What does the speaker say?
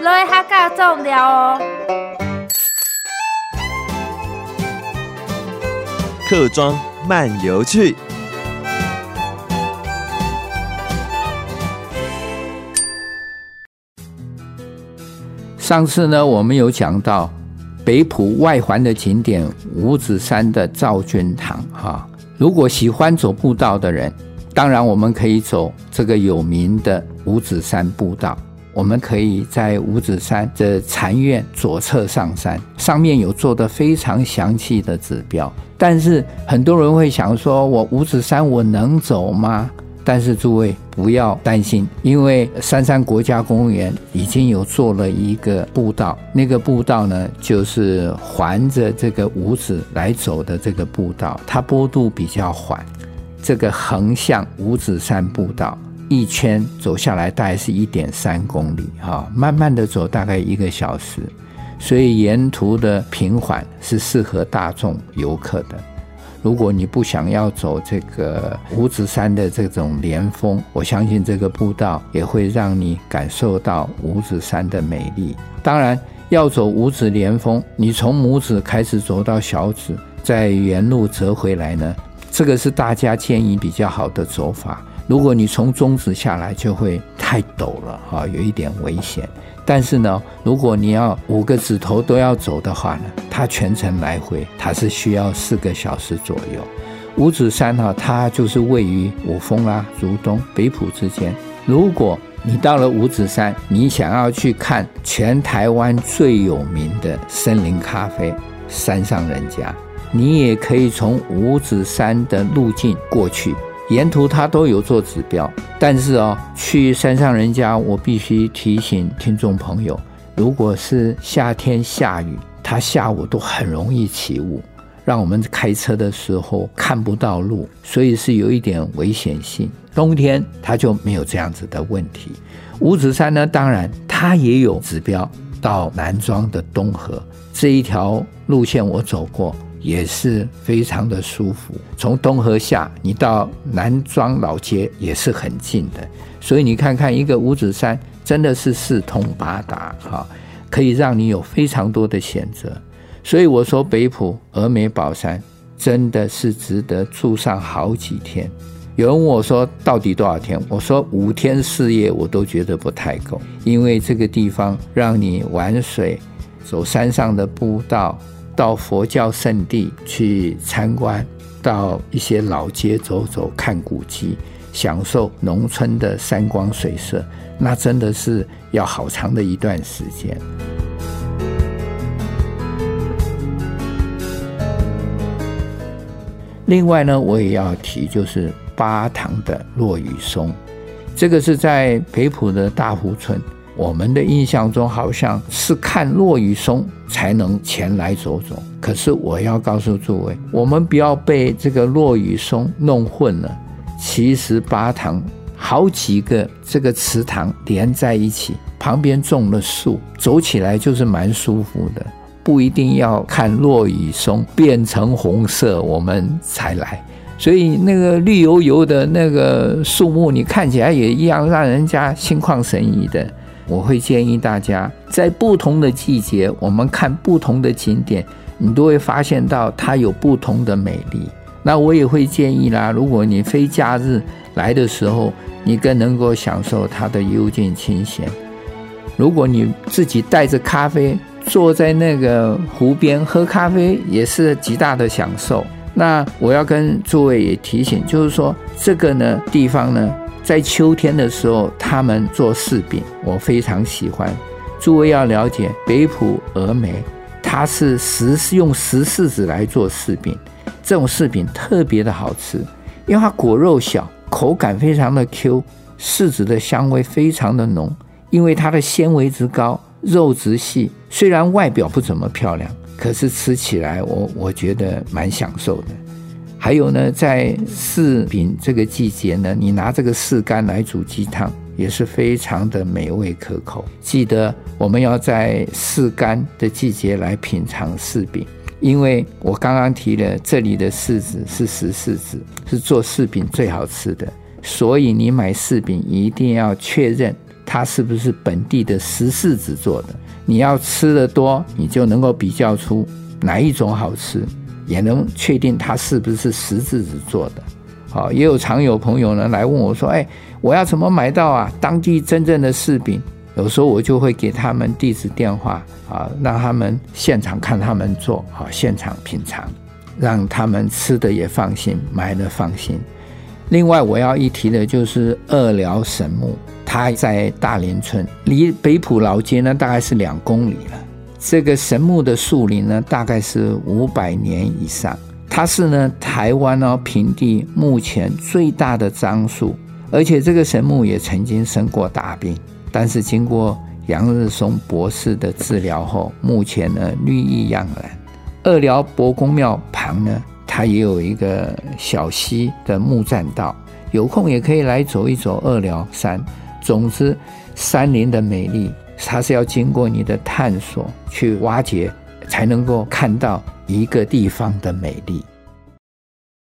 来哈嘎种料哦。客庄漫游趣。上次呢，我们有讲到北浦外环的景点五指山的赵君堂哈。如果喜欢走步道的人，当然我们可以走这个有名的五指山步道。我们可以在五指山的禅院左侧上山，上面有做的非常详细的指标。但是很多人会想说，我五指山我能走吗？但是诸位不要担心，因为三山国家公园已经有做了一个步道，那个步道呢，就是环着这个五指来走的这个步道，它坡度比较缓。这个横向五指山步道一圈走下来大概是一点三公里，哈，慢慢的走大概一个小时，所以沿途的平缓是适合大众游客的。如果你不想要走这个五指山的这种连峰，我相信这个步道也会让你感受到五指山的美丽。当然，要走五指连峰，你从拇指开始走到小指，再原路折回来呢，这个是大家建议比较好的走法。如果你从中指下来，就会太陡了哈，有一点危险。但是呢，如果你要五个指头都要走的话呢，它全程来回它是需要四个小时左右。五指山哈，它就是位于五峰啊、竹东、北埔之间。如果你到了五指山，你想要去看全台湾最有名的森林咖啡——山上人家，你也可以从五指山的路径过去。沿途它都有做指标，但是哦，去山上人家，我必须提醒听众朋友，如果是夏天下雨，它下午都很容易起雾，让我们开车的时候看不到路，所以是有一点危险性。冬天它就没有这样子的问题。五指山呢，当然它也有指标，到南庄的东河这一条路线我走过。也是非常的舒服。从东河下，你到南庄老街也是很近的。所以你看看，一个五指山真的是四通八达，哈，可以让你有非常多的选择。所以我说，北埔峨眉宝山真的是值得住上好几天。有人问我说，到底多少天？我说五天四夜我都觉得不太够，因为这个地方让你玩水、走山上的步道。到佛教圣地去参观，到一些老街走走，看古迹，享受农村的山光水色，那真的是要好长的一段时间。另外呢，我也要提，就是八塘的落羽松，这个是在北浦的大湖村。我们的印象中好像是看落雨松才能前来走走，可是我要告诉诸位，我们不要被这个落雨松弄混了。其实八塘好几个这个池塘连在一起，旁边种了树，走起来就是蛮舒服的。不一定要看落雨松变成红色我们才来，所以那个绿油油的那个树木，你看起来也一样让人家心旷神怡的。我会建议大家，在不同的季节，我们看不同的景点，你都会发现到它有不同的美丽。那我也会建议啦，如果你非假日来的时候，你更能够享受它的幽静清闲。如果你自己带着咖啡，坐在那个湖边喝咖啡，也是极大的享受。那我要跟诸位也提醒，就是说这个呢地方呢。在秋天的时候，他们做柿饼，我非常喜欢。诸位要了解北普峨眉，它是石用石柿子来做柿饼，这种柿饼特别的好吃，因为它果肉小，口感非常的 Q，柿子的香味非常的浓，因为它的纤维质高，肉质细，虽然外表不怎么漂亮，可是吃起来我我觉得蛮享受的。还有呢，在柿饼这个季节呢，你拿这个柿干来煮鸡汤，也是非常的美味可口。记得我们要在柿干的季节来品尝柿饼，因为我刚刚提了，这里的柿子是石柿子，是做柿饼最好吃的。所以你买柿饼一定要确认它是不是本地的石柿子做的。你要吃的多，你就能够比较出哪一种好吃，也能确定它是不是石柿子做的。好，也有常有朋友呢来问我说：“哎，我要怎么买到啊？当地真正的柿饼？”有时候我就会给他们地址电话啊，让他们现场看他们做，啊，现场品尝，让他们吃的也放心，买的放心。另外我要一提的就是二寮神木，它在大林村，离北埔老街呢大概是两公里了。这个神木的树龄呢大概是五百年以上。它是呢台湾哦平地目前最大的樟树，而且这个神木也曾经生过大病，但是经过杨日松博士的治疗后，目前呢绿意盎然。二寮伯公庙旁呢，它也有一个小溪的木栈道，有空也可以来走一走二寮山。总之，山林的美丽，它是要经过你的探索去挖掘，才能够看到一个地方的美丽。